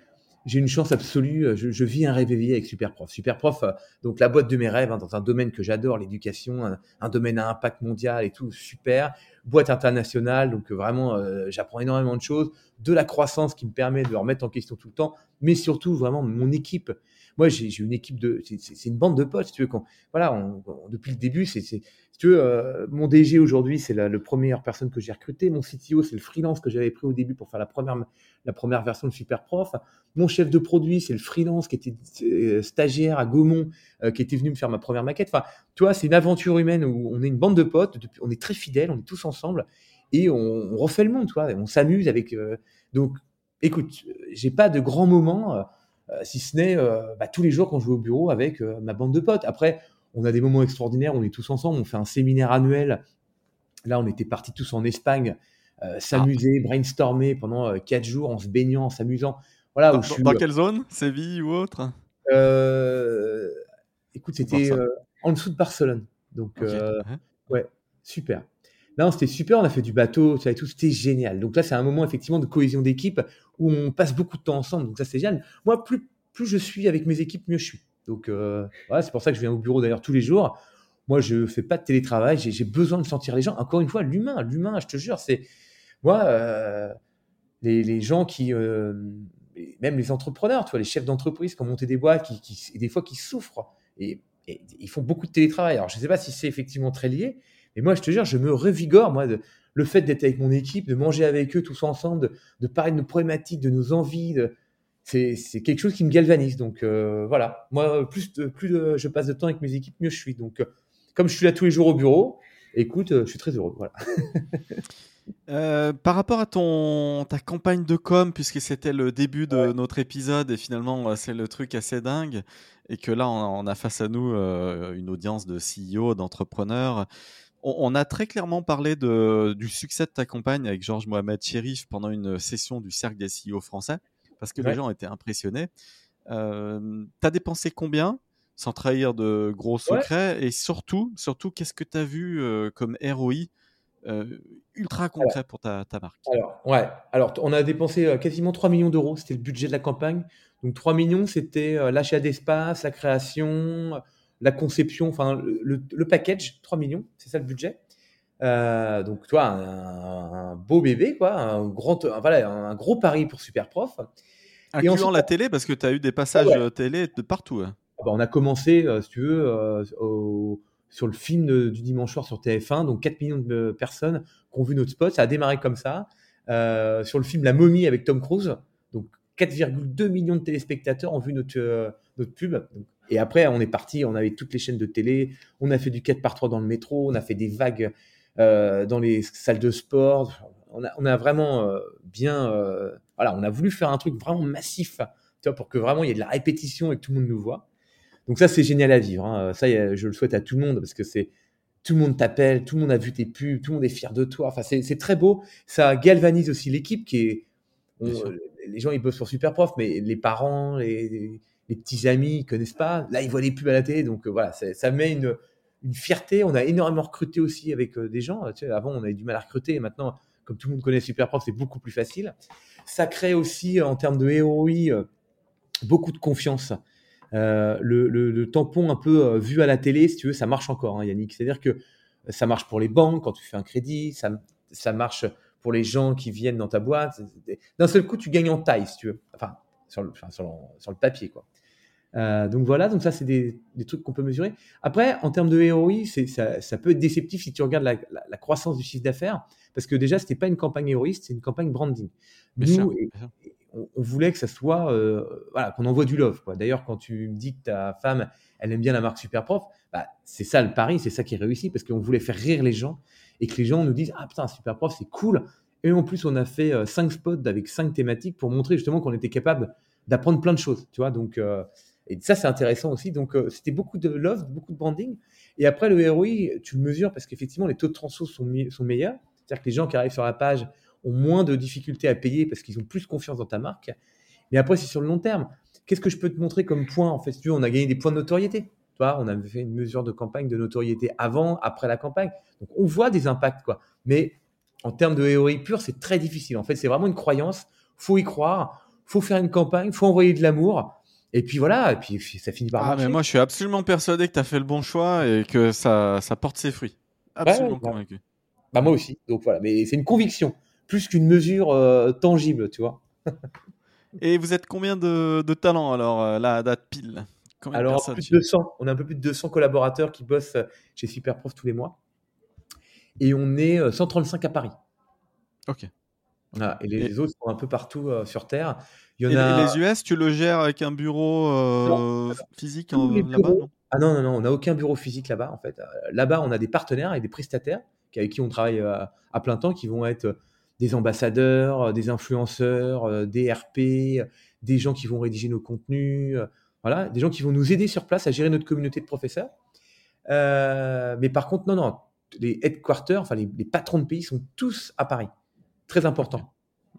j'ai une chance absolue. Je, je vis un rêve éveillé avec Superprof. Superprof, euh, donc la boîte de mes rêves, hein, dans un domaine que j'adore, l'éducation, un, un domaine à impact mondial et tout, super. Boîte internationale, donc euh, vraiment, euh, j'apprends énormément de choses. De la croissance qui me permet de remettre en question tout le temps, mais surtout vraiment mon équipe. Moi, j'ai une équipe de, c'est une bande de potes, si tu veux. Quand, voilà, depuis le début, c'est, si tu veux, euh, mon DG aujourd'hui, c'est la, première personne que j'ai recruté. Mon CTO, c'est le freelance que j'avais pris au début pour faire la première, la première version de Superprof. Mon chef de produit, c'est le freelance qui était euh, stagiaire à Gaumont, euh, qui était venu me faire ma première maquette. Enfin, tu vois, c'est une aventure humaine où on est une bande de potes, on est très fidèles, on est tous ensemble et on, refait le monde, tu vois, on s'amuse avec. donc, écoute, j'ai pas de grands moments. Euh, si ce n'est euh, bah, tous les jours quand je vais au bureau avec euh, ma bande de potes. Après, on a des moments extraordinaires, on est tous ensemble, on fait un séminaire annuel. Là, on était partis tous en Espagne, s'amuser, brainstormer pendant quatre jours en se baignant, en s'amusant. Voilà, dans, quelle zone? Séville ou autre? Écoute, c'était en dessous de Barcelone. Donc, ouais, super. Non, c'était super, on a fait du bateau, ça et tout, c'était génial. Donc là, c'est un moment effectivement de cohésion d'équipe où on passe beaucoup de temps ensemble, donc ça c'est génial. Moi, plus, plus je suis avec mes équipes, mieux je suis. Donc euh, voilà, c'est pour ça que je viens au bureau d'ailleurs tous les jours. Moi, je fais pas de télétravail, j'ai besoin de sentir les gens. Encore une fois, l'humain, l'humain, je te jure, c'est moi, euh, les, gens qui, euh, même les entrepreneurs, tu les chefs d'entreprise qui ont monté des boîtes, qui, qui, des fois qui souffrent et, et, ils font beaucoup de télétravail. Alors, je ne sais pas si c'est effectivement très lié, et moi, je te jure, je me revigore, moi, de, le fait d'être avec mon équipe, de manger avec eux tous ensemble, de, parler de nos problématiques, de nos envies, c'est, quelque chose qui me galvanise. Donc euh, voilà, moi, plus, plus je passe de temps avec mes équipes, mieux je suis. Donc, euh, comme je suis là tous les jours au bureau, écoute, euh, je suis très heureux. Voilà. par rapport à ton ta campagne de com, puisque c'était le début de notre épisode et finalement c'est le truc assez dingue, et que là on, a face à nous une audience de CEO, d'entrepreneurs, on, a très clairement parlé de, du succès de ta campagne avec Georges Mohamed Chérif pendant une session du Cercle des CEO français, parce que les gens étaient impressionnés. Euh, tu as dépensé combien sans trahir de gros secrets? Et surtout, surtout qu'est-ce que tu as vu euh, comme ROI euh, ultra concret pour ta, ta, marque? Alors, ouais. Alors, on a dépensé euh, quasiment 3 millions d'euros, c'était le budget de la campagne. Donc, 3 millions, c'était l'achat d'espace, la création, la conception, enfin le, package, 3 millions, c'est ça le budget. Euh, donc toi, un, beau bébé, quoi, un, grand, voilà, un gros pari pour Superprof. Incluant la télé, parce que tu as eu des passages ah télé de partout. Hein. Ah bah, on a commencé, euh, si tu veux, euh, sur le film du dimanche soir sur TF1, donc 4 millions de personnes qui ont vu notre spot, ça a démarré comme ça. sur le film La momie avec Tom Cruise, donc 4,2 millions de téléspectateurs ont vu notre, notre pub. Et après, on est parti, on avait toutes les chaînes de télé, on a fait du 4 par 3 dans le métro, on a fait des vagues euh, dans les salles de sport. On a, on a vraiment euh, bien. Euh, voilà, on a voulu faire un truc vraiment massif, tu vois, pour que vraiment il y ait de la répétition et que tout le monde nous voit. Donc ça, c'est génial à vivre. Hein. Ça, je le souhaite à tout le monde parce que c'est tout le monde t'appelle, tout le monde a vu tes pubs, tout le monde est fier de toi. Enfin, c'est très beau. Ça galvanise aussi l'équipe qui est. les gens ils bossent sur Superprof, mais les parents, les, les petits amis ils connaissent pas. Là, ils voient les pubs à la télé, donc euh, voilà, ça met une, une, fierté. On a énormément recruté aussi avec euh, des gens. Avant, on avait du mal à recruter, maintenant, comme tout le monde connaît Superprof, c'est beaucoup plus facile. Ça crée aussi, en termes de ROI, euh, beaucoup de confiance. le, tampon un peu vu à la télé, si tu veux, ça marche encore, hein, Yannick. C'est-à-dire que ça marche pour les banques quand tu fais un crédit, ça, marche pour les gens qui viennent dans ta boîte. D'un seul coup, tu gagnes en taille, si tu veux. Enfin, sur le papier, quoi. Euh, donc voilà, donc ça c'est des, trucs qu'on peut mesurer. Après, en termes de ROI, ça, ça, peut être déceptif si tu regardes la, croissance du chiffre d'affaires, parce que déjà c'était pas une campagne héroïste, c'est une campagne branding. Nous, on, voulait que ça soit, euh, voilà, qu'on envoie du love. D'ailleurs, quand tu me dis que ta femme, elle aime bien la marque Superprof, bah, c'est ça le pari, c'est ça qui est réussi, parce qu'on voulait faire rire les gens et que les gens nous disent ah putain Superprof c'est cool. Et en plus, on a fait euh, cinq spots avec cinq thématiques pour montrer justement qu'on était capable d'apprendre plein de choses, tu vois. Donc et ça, c'est intéressant aussi. Donc, euh, c'était beaucoup de love, beaucoup de branding. Et après, le ROI, tu le mesures parce qu'effectivement, les taux de transfo sont, meilleurs. C'est-à-dire que les gens qui arrivent sur la page ont moins de difficultés à payer parce qu'ils ont plus confiance dans ta marque. Mais après, c'est sur le long terme. Qu'est-ce que je peux te montrer comme point? En fait, tu on a gagné des points de notoriété. Tu vois, on a fait une mesure de campagne de notoriété avant, après la campagne. Donc, on voit des impacts, quoi. Mais en termes de ROI pur, c'est très difficile. En fait, c'est vraiment une croyance. Faut y croire. Faut faire une campagne. Faut envoyer de l'amour. Et puis voilà, et puis ça finit par. Ah, mais moi je suis absolument persuadé que tu as fait le bon choix et que ça, ça porte ses fruits. Absolument bah, convaincu. Bah, moi aussi. Donc voilà, mais c'est une conviction, plus qu'une mesure euh, tangible, tu vois. Et vous êtes combien de, de talents alors, euh, là, à date pile? Combien Alors, plus de chez- 200. On a un peu plus de 200 collaborateurs qui bossent euh, chez Superprof tous les mois. Et on est euh, 135 à Paris. Ok. Voilà. Et les Et- autres sont un peu partout euh, sur Terre. Il y en Et, a... et les US, tu le gères avec un bureau euh, physique les là-bas Ah non, non, non, on n'a aucun bureau physique là-bas, en fait. Euh, Là-bas, on a des partenaires et des prestataires qui- avec qui on travaille euh, à plein temps, qui vont être euh, des ambassadeurs, euh, des influenceurs, euh, des RP, euh, des gens qui vont rédiger nos contenus, euh, voilà, des gens qui vont nous aider sur place à gérer notre communauté de professeurs. Euh, mais par contre, non, non, les headquarters, enfin les, les patrons de pays sont tous à Paris. Très important.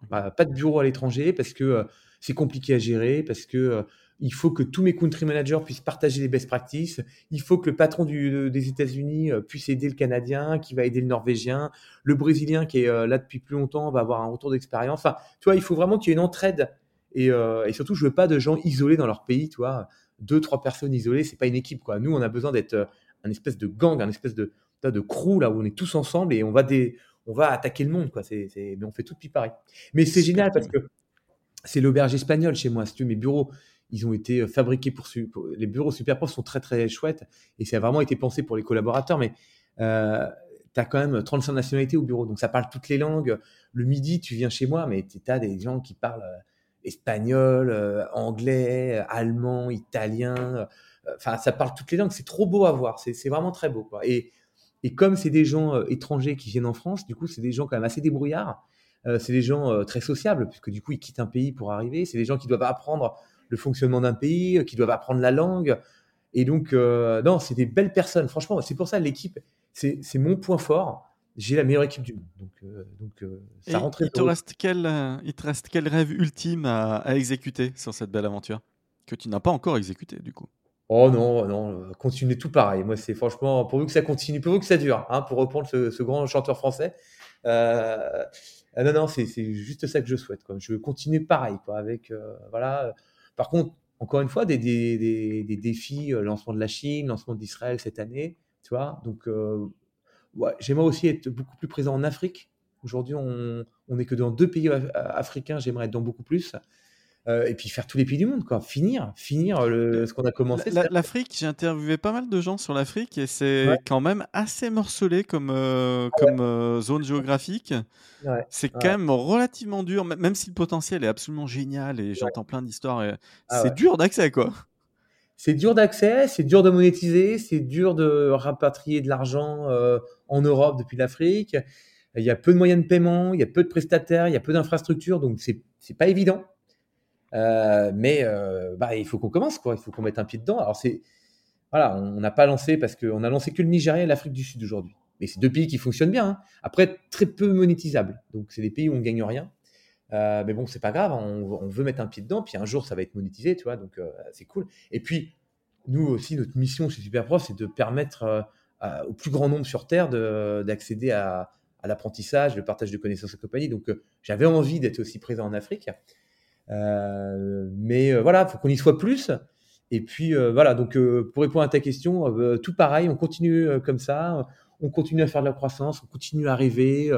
Bah, pas de bureau à l'étranger parce que euh, c'est compliqué à gérer, parce que euh, il faut que tous mes country managers puissent partager les best practices. Il faut que le patron du- des États-Unis euh, puisse aider le Canadien, qui va aider le Norvégien, le Brésilien qui est euh, là depuis plus longtemps va avoir un retour d'expérience. Enfin, tu vois, il faut vraiment qu'il y ait une entraide. Et, et surtout, je veux pas de gens isolés dans leur pays, tu vois. Deux, trois personnes isolées, c'est pas une équipe, quoi. Nous, on a besoin d'être un espèce de gang, un espèce de, de crew là où on est tous ensemble et on va des, on va attaquer le monde, quoi. C'est, mais on fait tout depuis Paris. Mais c'est génial parce que c'est l'auberge espagnole chez moi. Si tu veux, mes bureaux, ils ont été euh, fabriqués pour, les bureaux Superprof sont très très chouettes et ça a vraiment été pensé pour les collaborateurs. Mais euh, tu as quand même 35 nationalités au bureau, donc ça parle toutes les langues. Le midi, tu viens chez moi, mais tu as des gens qui parlent euh, espagnol, euh, anglais, allemand, italien. Enfin, ça parle toutes les langues. C'est trop beau à voir. C'est vraiment très beau. Et, et comme c'est des gens étrangers qui viennent en France, du coup, c'est des gens quand même assez débrouillards. Euh, c'est des gens euh, très sociables, puisque du coup, ils quittent un pays pour arriver. C'est des gens qui doivent apprendre le fonctionnement d'un pays, euh, qui doivent apprendre la langue. Et donc, non, c'est des belles personnes. Franchement, c'est pour ça l'équipe, c'est mon point fort. J'ai la meilleure équipe du monde. Donc, ça rentre il te, reste quel, il te reste quel rêve ultime à, à exécuter sur cette belle aventure Que tu n'as pas encore exécuté, du coup? Oh non, non, continuez tout pareil. Moi, c'est franchement, pourvu que ça continue, pourvu que ça dure, hein, pour reprendre ce, ce grand chanteur français. Euh, ah non, non, c'est juste ça que je souhaite. Quoi. Je veux continuer pareil, quoi, avec, euh, voilà. Par contre, encore une fois, des, des, des, défis, euh, lancement de la Chine, lancement d'Israël cette année, tu vois. Donc, euh, j'aimerais aussi être beaucoup plus présent en Afrique. Aujourd'hui, on n'est que dans deux pays af- africains, j'aimerais être dans beaucoup plus. Euh, et puis faire tous les pays du monde, quoi. Finir, finir le, ce qu'on a commencé. La- la- L'Afrique, j'ai interviewé pas mal de gens sur l'Afrique et c'est Ouais. quand même assez morcelé comme, euh, comme euh, zone géographique. Ouais. C'est quand même relativement dur, même si le potentiel est absolument génial et j'entends plein d'histoires. Ah c'est dur d'accès, quoi. C'est dur d'accès, c'est dur de monétiser, c'est dur de rapatrier de l'argent euh, en Europe depuis l'Afrique. Il y a peu de moyens de paiement, il y a peu de prestataires, il y a peu d'infrastructures, donc c'est pas évident. Euh, mais euh, bah, il faut qu'on commence, quoi. Il faut qu'on mette un pied dedans. Alors voilà, on n'a pas lancé parce qu'on a lancé que le Nigeria et l'Afrique du Sud aujourd'hui. Mais c'est deux pays qui fonctionnent bien. hein. Après, très peu monétisables. Donc c'est des pays où on gagne rien. Euh, mais bon, c'est pas grave. On, on veut mettre un pied dedans, puis un jour ça va être monétisé, tu vois. Donc c'est cool. Et puis nous aussi, notre mission chez Superprof, c'est de permettre au plus grand nombre sur Terre de- d'accéder à, l'apprentissage, le partage de connaissances et compagnie. Donc, j'avais envie d'être aussi présent en Afrique. Euh, mais euh, voilà, faut qu'on y soit plus. Et puis euh, voilà, donc pour répondre à ta question, euh, tout pareil, on continue comme ça, on continue à faire de la croissance, on continue à rêver,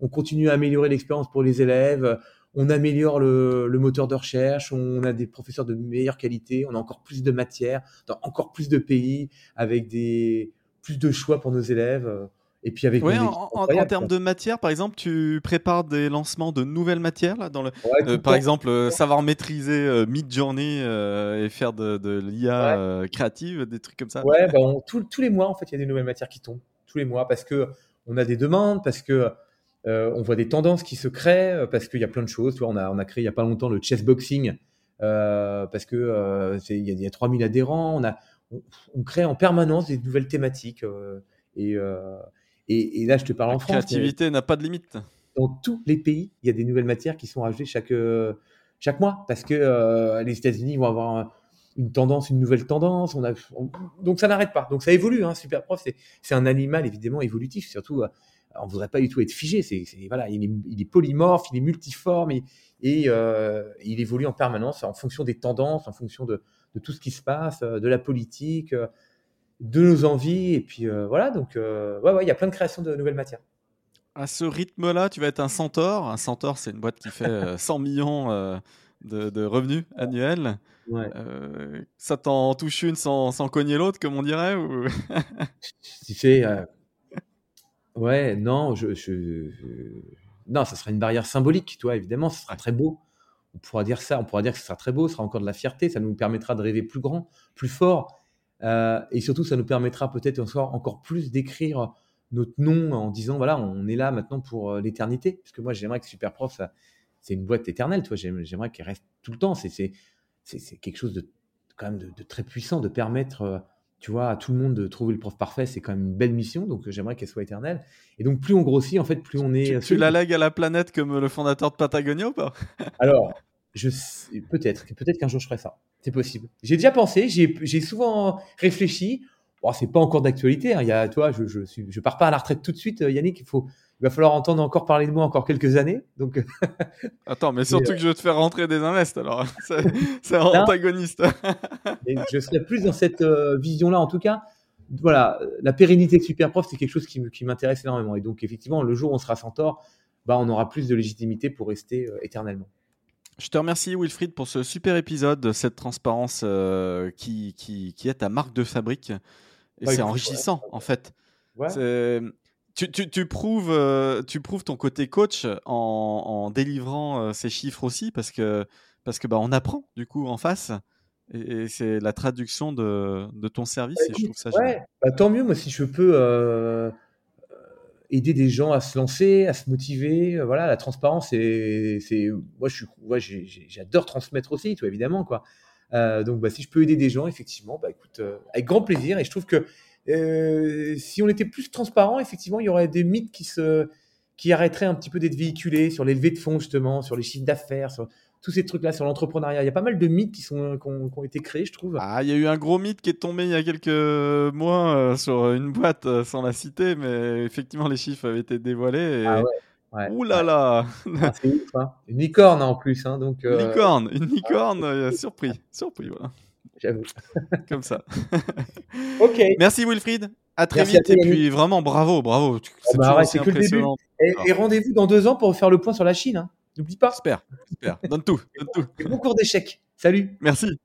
on continue à améliorer l'expérience pour les élèves, on améliore le, le moteur de recherche, on a des professeurs de meilleure qualité, on a encore plus de matières, dans encore plus de pays, avec des plus de choix pour nos élèves. Et puis avec Ouais, en, termes de matière, par exemple, tu prépares des lancements de nouvelles matières là, dans le, Ouais, euh, par exemple, euh, savoir maîtriser euh, Midjourney euh, et faire de, de l'IA Ouais. euh, créative, des trucs comme ça. Ouais, bah, on- tous- tous les mois, en fait, il y a des nouvelles matières qui tombent. Tous les mois, parce que on a des demandes, parce que on voit des tendances qui se créent, parce qu'il y a plein de choses. Tu vois, on a, on a créé il y a pas longtemps le chessboxing, parce que il y, y a 3000 adhérents. On, a, on, on crée en permanence des nouvelles thématiques. et, et, et là, je te parle La en France. mais- créativité n'a pas de limite. dans tous les pays, il y a des nouvelles matières qui sont rajoutées chaque, euh, chaque mois parce que euh, les États-Unis vont avoir un- une tendance, une nouvelle tendance. On a, on- donc ça n'arrête pas. Donc ça évolue. Hein, Superprof, c'est, un animal évidemment évolutif. Surtout, euh, on ne voudrait pas du tout être figé. C'est, voilà, il est, il est polymorphe, il est multiforme et, et, euh, il évolue en permanence en fonction des tendances, en fonction de, de tout ce qui se passe, de la politique, de nos envies. Et puis euh, voilà. Donc euh, ouais, ouais, il y a plein de créations de nouvelles matières. À ce rythme-là, tu vas être un centaure. Un centaure, c'est une boîte qui fait euh, 100 millions euh, de, revenus annuels. Ouais. ça t'en touche une sans, sans cogner l'autre, comme on dirait ou... Tu sais, ouais, non, je, je, non, ça sera une barrière symbolique, toi, évidemment, ce sera très beau. On pourra dire ça, on pourra dire que ce sera très beau, ce sera encore de la fierté, ça nous permettra de rêver plus grand, plus fort, et surtout, ça nous permettra peut-être encore, encore plus d'écrire notre nom en disant voilà, on est là maintenant pour euh, l'éternité. Parce que moi, j'aimerais que Superprof, c'est une boîte éternelle. Toi, j'aimerais qu'elle reste tout le temps. C'est quelque chose de quand même de, très puissant de permettre, euh, tu vois, à tout le monde de trouver le prof parfait. C'est quand même une belle mission. Donc, euh, j'aimerais qu'elle soit éternelle. Et donc, plus on grossit, en fait, plus on est. Tu, la lègues à la planète comme le fondateur de Patagonia ou pas? Alors, je peut-être, peut-être qu'un jour je ferai ça. C'est possible. J'ai déjà pensé. J'ai souvent réfléchi. Bon, c'est pas encore d'actualité. Hein. Il y a, toi, je, je, je pars pas à la retraite tout de suite, euh, Yannick. Il faut, il va falloir entendre encore parler de moi encore quelques années. Donc. Attends, mais surtout que je veux te faire rentrer des invests. Alors, c'est antagoniste. je serais plus dans cette euh, vision-là, en tout cas. Voilà, la pérennité de Superprof, c'est quelque chose qui, qui m'intéresse énormément. Et donc, effectivement, le jour où on sera centaure, bah, on aura plus de légitimité pour rester euh, éternellement. Je te remercie Wilfried pour ce super épisode, cette transparence qui, qui, qui, est ta marque de fabrique. Et c'est enrichissant, en fait. Tu, tu, tu, prouves, euh, tu prouves ton côté coach en, en délivrant euh, ces chiffres aussi, parce que, parce que bah, on apprend, du coup, en face. Et, c'est la traduction de, de ton service, et je trouve ça génial. Bah, tant mieux, moi, si je peux euh, aider des gens à se lancer, à se motiver. Voilà, la transparence, c'est. Moi, j'adore transmettre aussi, évidemment, quoi. Euh, donc, bah, si je peux aider des gens, effectivement, bah, écoute, euh, avec grand plaisir. Et je trouve que euh, si on était plus transparent, effectivement, il y aurait des mythes qui arrêteraient un petit peu d'être véhiculés sur les levées de fonds, justement, sur les chiffres d'affaires, sur tous ces trucs-là, sur l'entrepreneuriat. Il y a pas mal de mythes qui, sont, qui ont, été créés, je trouve. Ah, il y a eu un gros mythe qui est tombé il y a quelques mois sur une boîte sans la citer, mais effectivement, les chiffres avaient été dévoilés. Et... Ah ouais. Ouh là là ah, hein. Une licorne en plus. Hein, donc, Une euh, licorne, une licorne, euh, surpris. Surpris, voilà. J'avoue. Comme ça. ok. Merci Wilfried. À très vite. et puis vraiment, bravo, bravo. C'est bah, que le début. Et, rendez-vous dans deux ans pour faire le point sur la Chine. N'oublie pas. J'espère, j'espère. Donne tout, donne tout. Bon cours d'échecs. Salut. Merci.